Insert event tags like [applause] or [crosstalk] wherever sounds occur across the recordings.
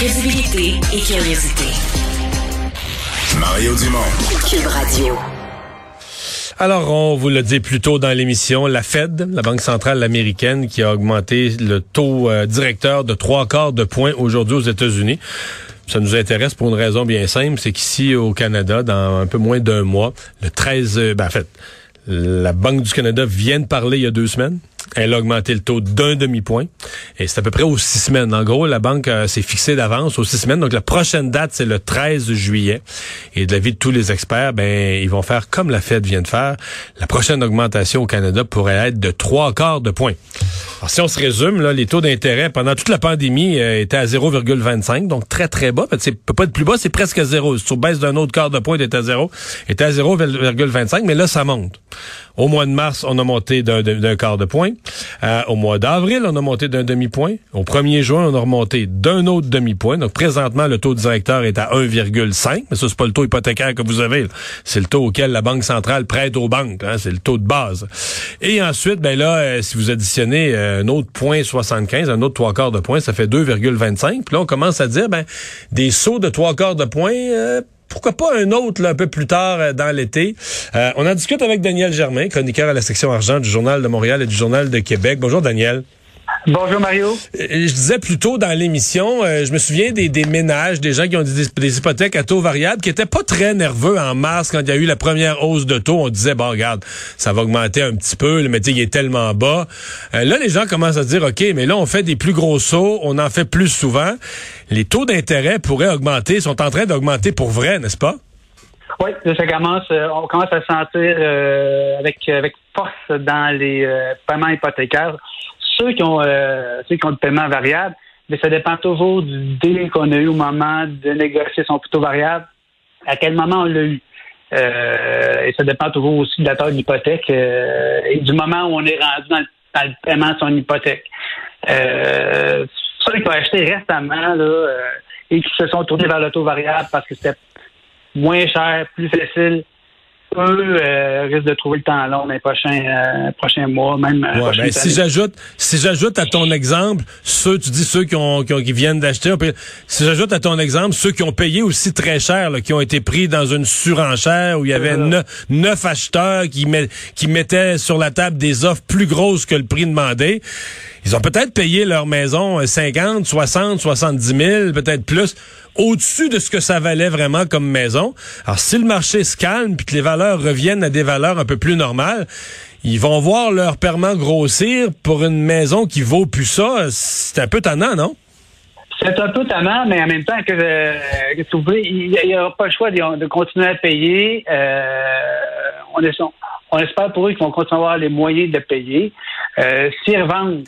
Crédibilité et curiosité. Mario Dumont. Cube Radio. Alors, on vous l'a dit plus tôt dans l'émission, la Fed, la Banque centrale américaine, qui a augmenté le taux euh, directeur de trois quarts de points aujourd'hui aux États-Unis. Ça nous intéresse pour une raison bien simple, c'est qu'ici au Canada, dans un peu moins d'un mois, le 13, euh, ben en fait, la Banque du Canada vient de parler il y a deux semaines. Elle a augmenté le taux d'un demi-point. Et c'est à peu près aux six semaines. En gros, la banque euh, s'est fixée d'avance aux six semaines. Donc, la prochaine date, c'est le 13 juillet. Et de l'avis de tous les experts, ben, ils vont faire comme la Fed vient de faire. La prochaine augmentation au Canada pourrait être de trois quarts de point. Alors, si on se résume, les taux d'intérêt pendant toute la pandémie euh, étaient à 0,25, donc très, très bas. C'est peut pas être plus bas, c'est presque zéro. Si tu baisses d'un autre quart de point, t'es à zéro. était à 0,25, mais là, ça monte. Au mois de mars, on a monté d'un quart de point. Euh, au mois d'avril, on a monté d'un demi-point. Au 1er juin, on a remonté d'un autre demi-point. Donc, présentement, le taux directeur est à 1,5. Mais ça, c'est pas le taux hypothécaire que vous avez. C'est le taux auquel la Banque centrale prête aux banques. Hein. C'est le taux de base. Et ensuite, ben là, euh, si vous additionnez euh, un autre point 75, un autre trois quarts de point, ça fait 2,25. Puis là, on commence à dire, ben, des sauts de trois quarts de point pourquoi pas un autre un peu plus tard euh, dans l'été. Euh, on en discute avec Daniel Germain, chroniqueur à la section argent du Journal de Montréal et du Journal de Québec. Bonjour Daniel. Bonjour Mario. Euh, je disais plus tôt dans l'émission, euh, je me souviens des, ménages, des gens qui ont des, des, hypothèques à taux variable, qui étaient pas très nerveux en mars quand il y a eu la première hausse de taux. On disait bon regarde, ça va augmenter un petit peu, le métier il est tellement bas. Euh, là les gens commencent à dire ok, mais là on fait des plus gros sauts, on en fait plus souvent. Les taux d'intérêt pourraient augmenter, sont en train d'augmenter pour vrai, n'est-ce pas? Oui, ça commence, on commence à sentir avec avec force dans les paiements hypothécaires ceux qui ont euh, ceux qui ont le paiement variable, mais ça dépend toujours du délai qu'on a eu au moment de négocier son taux variable, à quel moment on l'a eu. Euh, et ça dépend toujours aussi de la taille de l'hypothèque euh, et du moment où on est rendu dans le, paiement de son hypothèque. Euh, ceux qui ont acheté récemment là, et qui se sont tournés vers le taux variable parce que c'était moins cher, plus facile, eux euh, risquent de trouver le temps long dans les prochains, euh, prochains mois, même. Euh, ben, si j'ajoute, si j'ajoute à ton exemple ceux, tu dis ceux qui ont, qui, viennent d'acheter, si j'ajoute à ton exemple ceux qui ont payé aussi très cher, qui ont été pris dans une surenchère où il y avait neuf, acheteurs qui, met, qui mettaient sur la table des offres plus grosses que le prix demandé. Ils ont peut-être payé leur maison 50, 60, 70 000, peut-être plus au-dessus de ce que ça valait vraiment comme maison. Alors, si le marché se calme puis que les valeurs reviennent à des valeurs un peu plus normales, ils vont voir leur permanent grossir pour une maison qui vaut plus ça. C'est un peu tannant, non? C'est un peu tannant, mais en même temps que, euh, il n'y aura pas le choix de, continuer à payer. Euh, on, espère pour eux qu'ils vont continuer à avoir les moyens de payer. Euh, S'ils revendent,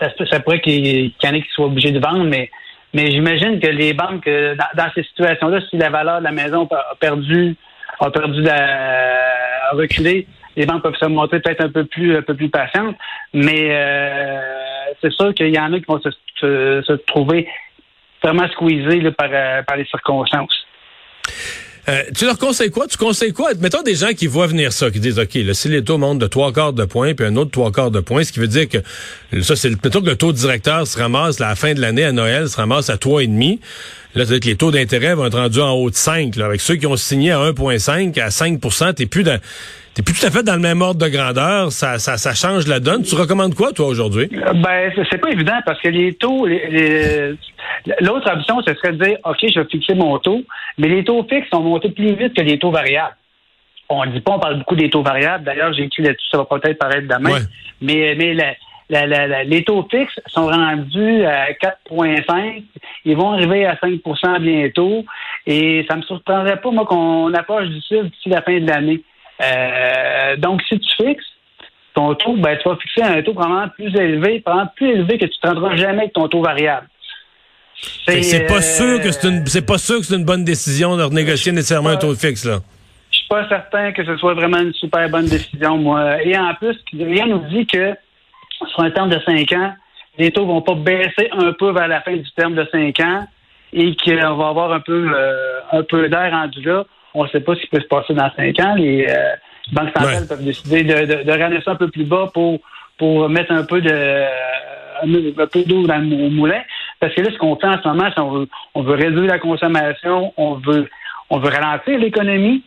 ça, ça pourrait qu'il y en ait qui soient obligés de vendre, mais mais j'imagine que les banques, euh, dans, ces situations-là, si la valeur de la maison a perdu, a perdu la, a reculé, les banques peuvent se montrer peut-être un peu plus, un peu plus patientes. Mais euh, c'est sûr qu'il y en a qui vont se, trouver vraiment squeezés euh, par les circonstances. Euh, tu leur conseilles quoi? Tu conseilles quoi? Mettons des gens qui voient venir ça, qui disent, OK, là, si les taux montent de trois quarts de point, puis un autre trois quarts de point, ce qui veut dire que ça, c'est plutôt que le taux directeur se ramasse à la fin de l'année à Noël, se ramasse à trois et demi. Là, cest que les taux d'intérêt vont être rendus en haut de 5. Là, avec ceux qui ont signé à 1,5 à 5 t'es plus dans T'es plus tout à fait dans le même ordre de grandeur, ça, ça, ça change la donne. Tu recommandes quoi, toi, aujourd'hui? Euh, ben, c'est pas évident parce que les taux, l'autre option, ce serait de dire, OK, je vais fixer mon taux, mais les taux fixes sont montés plus vite que les taux variables. On ne dit pas, on parle beaucoup des taux variables. D'ailleurs, j'ai écrit là-dessus, ça va peut-être paraître demain. Mais, mais les taux fixes sont rendus à 4,5. Ils vont arriver à 5% bientôt. Et ça ne me surprendrait pas, moi, qu'on approche du cible d'ici la fin de l'année. Euh, donc, si tu fixes ton taux, ben, tu vas fixer un taux probablement plus élevé, probablement plus élevé que tu ne prendras jamais avec ton taux variable. C'est pas sûr que c'est une c'est pas sûr que c'est une bonne décision de renégocier nécessairement un taux fixe là. Je suis pas certain que ce soit vraiment une super bonne décision moi. Et en plus, rien nous dit que sur un terme de 5 ans, les taux vont pas baisser un peu vers la fin du terme de 5 ans et qu'on va avoir un peu euh, un peu d'air rendu là. On ne sait pas ce qui peut se passer dans cinq ans. Les euh, banques centrales peuvent décider de, de, ramener ça un peu plus bas pour, pour mettre un peu de un peu d'eau dans le moulin. parce que là, ce qu'on fait en ce moment, c'est on veut, on veut réduire la consommation, on veut, on veut ralentir l'économie.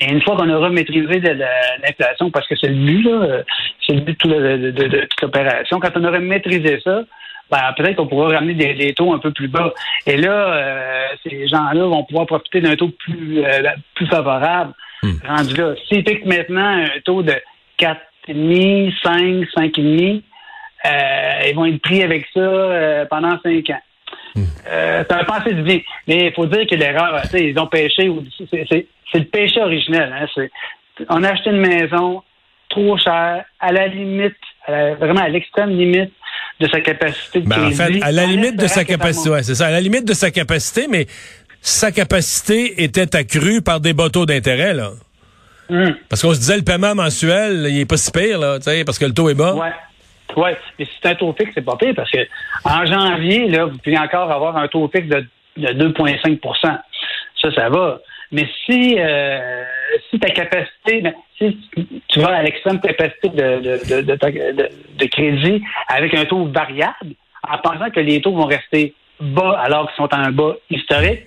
Et une fois qu'on aura maîtrisé l'inflation, parce que c'est le but, là, c'est le but de, toute l'opération, quand on aura maîtrisé ça, ben, peut-être qu'on pourra ramener des, taux un peu plus bas. Et là, euh, ces gens-là vont pouvoir profiter d'un taux plus, euh, plus favorable hmm. rendu là. S'ils piquent maintenant un taux de 4,5, 5, 5,5, euh, ils vont être pris avec ça euh, pendant 5 ans. Euh, ça va penser du bien. Mais il faut dire que l'erreur, ils ont pêché. C'est le péché originel. Hein, on a acheté une maison trop chère, à la limite, vraiment à l'extrême limite de sa capacité de ben, En fait, à la limite de sa capacité, ouais, c'est ça, à la limite de sa capacité, mais sa capacité était accrue par des bateaux d'intérêt, là. Hmm. Parce qu'on se disait, le paiement mensuel, il est pas si pire, là, parce que le taux est bas. Ouais. Oui, mais si c'est un taux fixe, c'est pas pire parce que en janvier, là, vous pouvez encore avoir un taux fixe de, de 2,5% Ça, ça va. Mais si, euh, si ta capacité, si tu vas à l'extrême capacité de, de, de, de, crédit avec un taux variable, en pensant que les taux vont rester bas alors qu'ils sont en bas historique,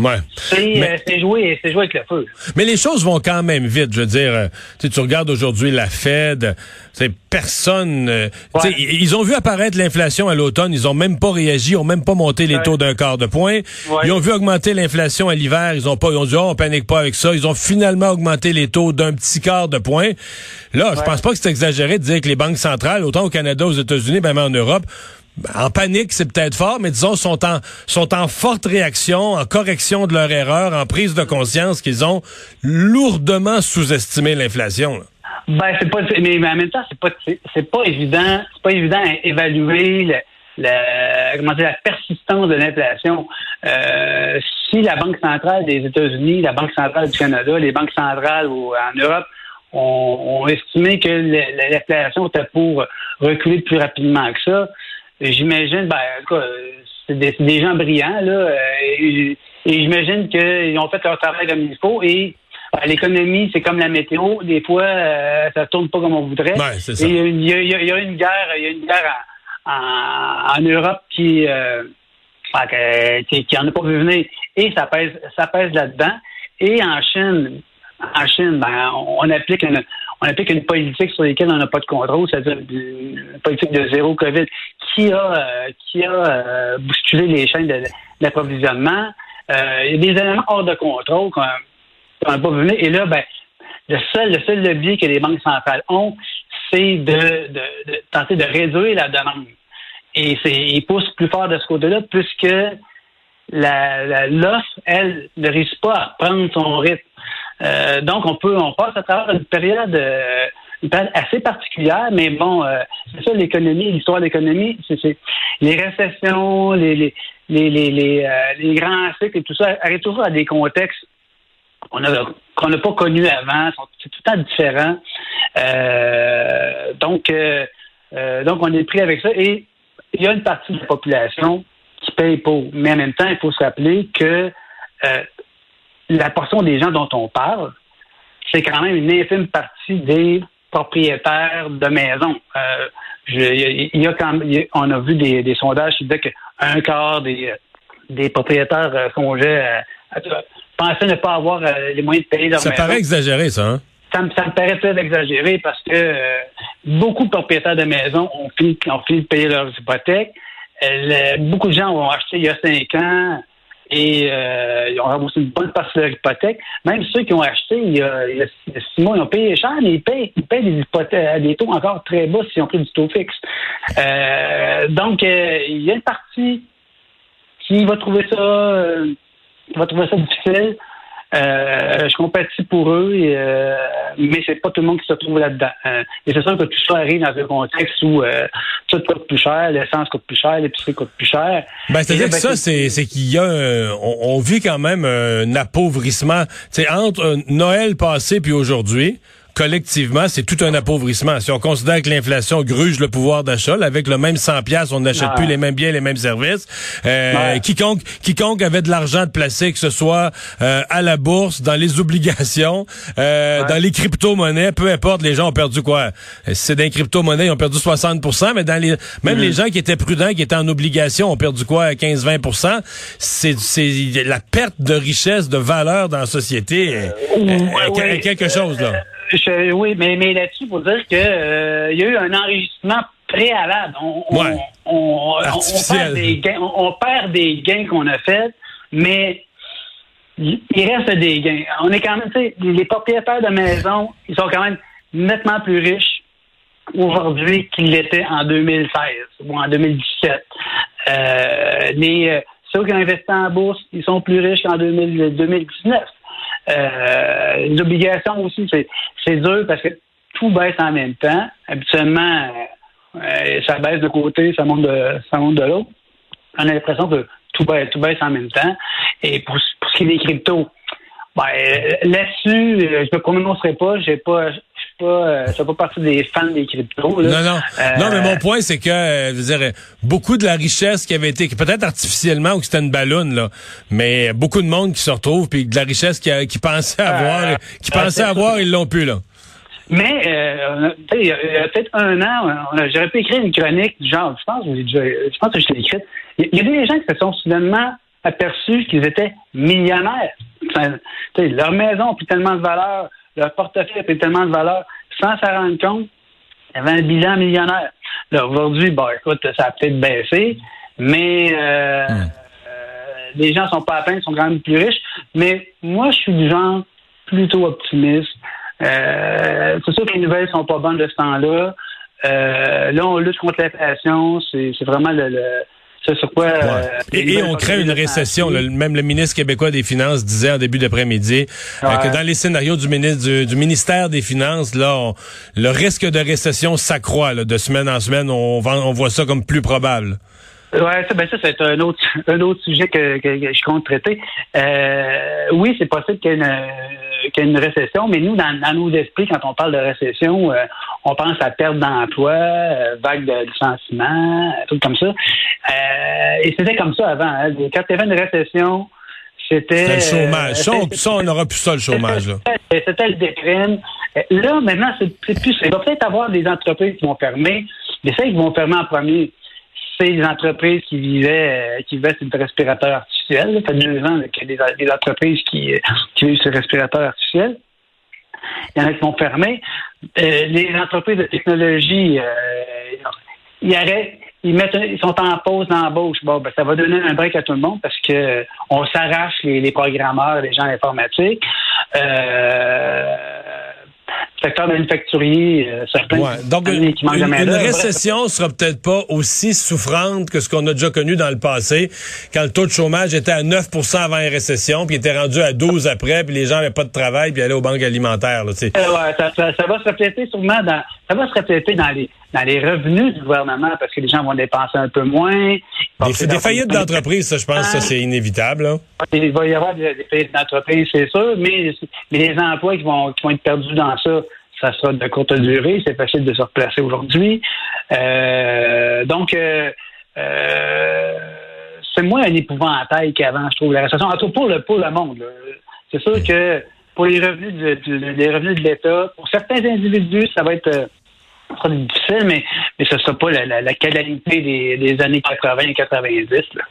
Ouais. Euh, c'est jouer, jouer avec le feu. Mais les choses vont quand même vite. Je veux dire, euh, tu regardes aujourd'hui la Fed, c'est personne. Euh, ils ont vu apparaître l'inflation à l'automne, ils ont même pas réagi, ils ont même pas monté les taux d'un quart de point. Ils ont vu augmenter l'inflation à l'hiver, ils ont pas, ils ont dit oh, on panique pas avec ça. Ils ont finalement augmenté les taux d'un petit quart de point. Là, je pense pas que c'est exagéré de dire que les banques centrales, autant au Canada, aux États-Unis, même en Europe, en panique, c'est peut-être fort, mais disons, sont en, sont en forte réaction, en correction de leur erreur, en prise de conscience qu'ils ont lourdement sous-estimé l'inflation. Ben, c'est pas, mais, en même temps, c'est pas, c'est pas évident, c'est pas évident à évaluer la, la persistance de l'inflation. Euh, si la Banque centrale des États-Unis, la Banque centrale du Canada, les banques centrales ou, en Europe ont estimé que l'inflation était pour reculer plus rapidement que ça, j'imagine, ben, c'est des, gens brillants, là, euh, et, j'imagine qu'ils ont fait leur travail comme il faut, et ben, l'économie, c'est comme la météo, des fois, euh, ça tourne pas comme on voudrait. il y, a, une guerre, il y a une guerre en, Europe qui, euh, qui, qui en a pas vu venir, et ça pèse, ça pèse là-dedans. Et en Chine, en Chine, ben, on applique une, on applique une politique sur laquelle on n'a pas de contrôle, c'est-à-dire une politique de zéro COVID qui a euh, qui a euh, bousculé les chaînes d'approvisionnement. Euh, il y a des éléments hors de contrôle qu'on n'a pas vu. Et là, ben, le seul, le seul levier que les banques centrales ont, c'est de, de, tenter de réduire la demande. Et c'est, ils poussent plus fort de ce côté-là, puisque l'offre, elle, ne risque pas à prendre son rythme. Euh, donc, on peut, on passe à travers une période, euh, assez particulière, mais bon, euh, c'est ça l'économie, l'histoire de l'économie, c'est les récessions, les les les les, les, grands cycles et tout ça arrive toujours à des contextes qu'on n'a pas connus avant, c'est tout le temps différent. donc, donc on est pris avec ça et il y a une partie de la population qui paye pour, mais en même temps, il faut se rappeler que la portion des gens dont on parle, c'est quand même une infime partie des propriétaires de maisons. Euh, il y a quand on a vu des, sondages qui disaient qu'un quart des, des propriétaires euh, songeaient à, pensaient ne pas avoir euh, les moyens de payer leur maison. Ça paraît exagéré, ça, hein? Ça me, ça me paraît très exagéré parce que beaucoup de propriétaires de maisons ont fini, ont fini de payer leurs hypothèques. beaucoup de gens ont acheté il y a cinq ans et euh, ils ont remboursé une bonne partie de leur hypothèque. Même ceux qui ont acheté il y a, six mois, ils ont payé cher, mais ils payent, ils payent des hypothèques à des taux encore très bas s'ils ont pris du taux fixe. Euh, donc, euh, il y a une partie qui va trouver ça, qui va trouver ça difficile. Euh, je compatis pour eux, et, euh, mais c'est pas tout le monde qui se trouve là-dedans. Euh, et c'est sûr que tout ça arrive dans un contexte où euh, tout coûte plus cher, l'essence coûte plus cher, l'épicerie coûte plus cher. Ben, c'est-à-dire que ben, ça, c'est, qu'il y a, on, on, vit quand même un appauvrissement. C'est entre Noël passé puis aujourd'hui, collectivement, c'est tout un appauvrissement. Si on considère que l'inflation gruge le pouvoir d'achat, avec le même 100 pièces, on n'achète plus les mêmes biens, les mêmes services. Euh, quiconque, quiconque avait de l'argent de placer, que ce soit euh, à la bourse, dans les obligations, euh, dans les crypto-monnaies, peu importe, les gens ont perdu quoi? Si c'est des crypto-monnaies, ils ont perdu 60% mais dans les, même mm. les gens qui étaient prudents, qui étaient en obligation, ont perdu quoi? 15-20% C'est, c'est la perte de richesse, de valeur dans la société. Euh, quelque chose, là. Oui, mais, mais là-dessus, pour dire que il y a eu un enregistrement préalable. On, on, perd des gains, on, perd des gains qu'on a faits, mais il reste des gains. On est quand même, tu sais, les propriétaires de maisons, ils sont quand même nettement plus riches aujourd'hui qu'ils l'étaient en 2016 ou en 2017. Euh, les, euh, ceux qui ont investi en bourse, ils sont plus riches qu'en 2019. Euh, les obligations aussi, c'est dur parce que tout baisse en même temps. Habituellement, euh, ça baisse de côté, ça monte de, ça monte de l'autre. On a l'impression que tout baisse, tout baisse en même temps. Et pour, pour ce qui est des cryptos, ben, là-dessus, je ne me prononcerai pas. J'ai pas, je pas, je fais pas partie des fans des cryptos. Non, non. non, mais mon point, c'est que, je veux dire, beaucoup de la richesse qui avait été, peut-être artificiellement ou que c'était une ballonne, là, mais beaucoup de monde qui se retrouve, puis de la richesse qui, qui pensait avoir, qui pensait avoir, ils l'ont plus, là. Mais, euh, il y a, peut-être un an, j'aurais pu écrire une chronique genre, je pense, je pense que je l'ai écrite. Il y, a des gens qui se sont soudainement aperçus qu'ils étaient millionnaires. leur maison a pris tellement de valeur, leur portefeuille a tellement de valeur, sans s'en rendre compte, il y avait un bilan millionnaire. Là, aujourd'hui, bon, écoute, ça a peut-être baissé, mais euh, hmm. euh, les gens sont pas à peine, ils sont quand même plus riches. Mais moi, je suis du genre plutôt optimiste. Euh, c'est sûr que les nouvelles sont pas bonnes de ce temps-là. Là, on lutte contre l'inflation. C'est, vraiment le, le sur quoi. Euh, et, on crée une récession. même le ministre québécois des Finances disait en début d'après-midi que dans les scénarios du, ministre, du, ministère des Finances, là, le risque de récession s'accroît de semaine en semaine. On, on voit ça comme plus probable. Ouais, ça, ben ça c'est un autre [laughs] un autre sujet que, que, je compte traiter. Euh, oui, c'est possible qu'il y ait une, y ait une récession, mais nous, dans, dans, nos esprits, quand on parle de récession, euh, on pense à perte d'emploi, euh, vague de licenciement, tout comme ça. Euh, et c'était comme ça avant. Hein. Quand il y avait une récession, c'était le chômage. Ça, on, ça, on n'aura plus ça, le chômage. [laughs] C'était le déprime. Là, maintenant, c'est plus. Il va peut-être avoir des entreprises qui vont fermer, mais ça, ils vont fermer en premier c'est les entreprises qui vivaient euh, qui vivaient sur respirateur artificiel. Ça fait deux ans qu'il y a des, entreprises qui, euh, qui vivent sur le respirateur artificiel. Il y en a qui vont fermer. Euh, les entreprises de technologie, ils mettent, ils sont en pause d'embauche. Bon, ben, ça va donner un break à tout le monde parce que on s'arrache les, programmeurs, les gens informatiques. Secteur manufacturier, euh, certains Donc, une, qui une, une récession sera peut-être pas aussi souffrante que ce qu'on a déjà connu dans le passé, quand le taux de chômage était à 9% avant la récession, puis était rendu à 12 après, puis les gens n'avaient pas de travail, puis allaient aux banques alimentaires. Là, euh, ouais, ça, ça, ça, va se refléter sûrement dans, ça va se refléter dans les dans les revenus du gouvernement parce que les gens vont dépenser un peu moins. Des, des faillites d'entreprise, ça, je pense, ça c'est inévitable. Là. Il va y avoir des, faillites d'entreprise, c'est sûr, mais, mais les emplois qui vont, qui vont être perdus dans ça, ça sera de courte durée. C'est facile de se replacer aujourd'hui. Euh, donc, euh, euh, c'est moins un épouvantail qu'avant, je trouve, la récession. En tout cas, pour le, pour le monde. C'est sûr que pour les revenus de, les revenus de l'État, pour certains individus, ça va être sera difficile, mais, mais ce ne sera pas la, la, la qualité des, des, années 80 et 90. Là.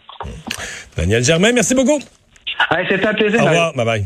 Daniel Germain, merci beaucoup. C'était un plaisir. Au revoir. Bye bye.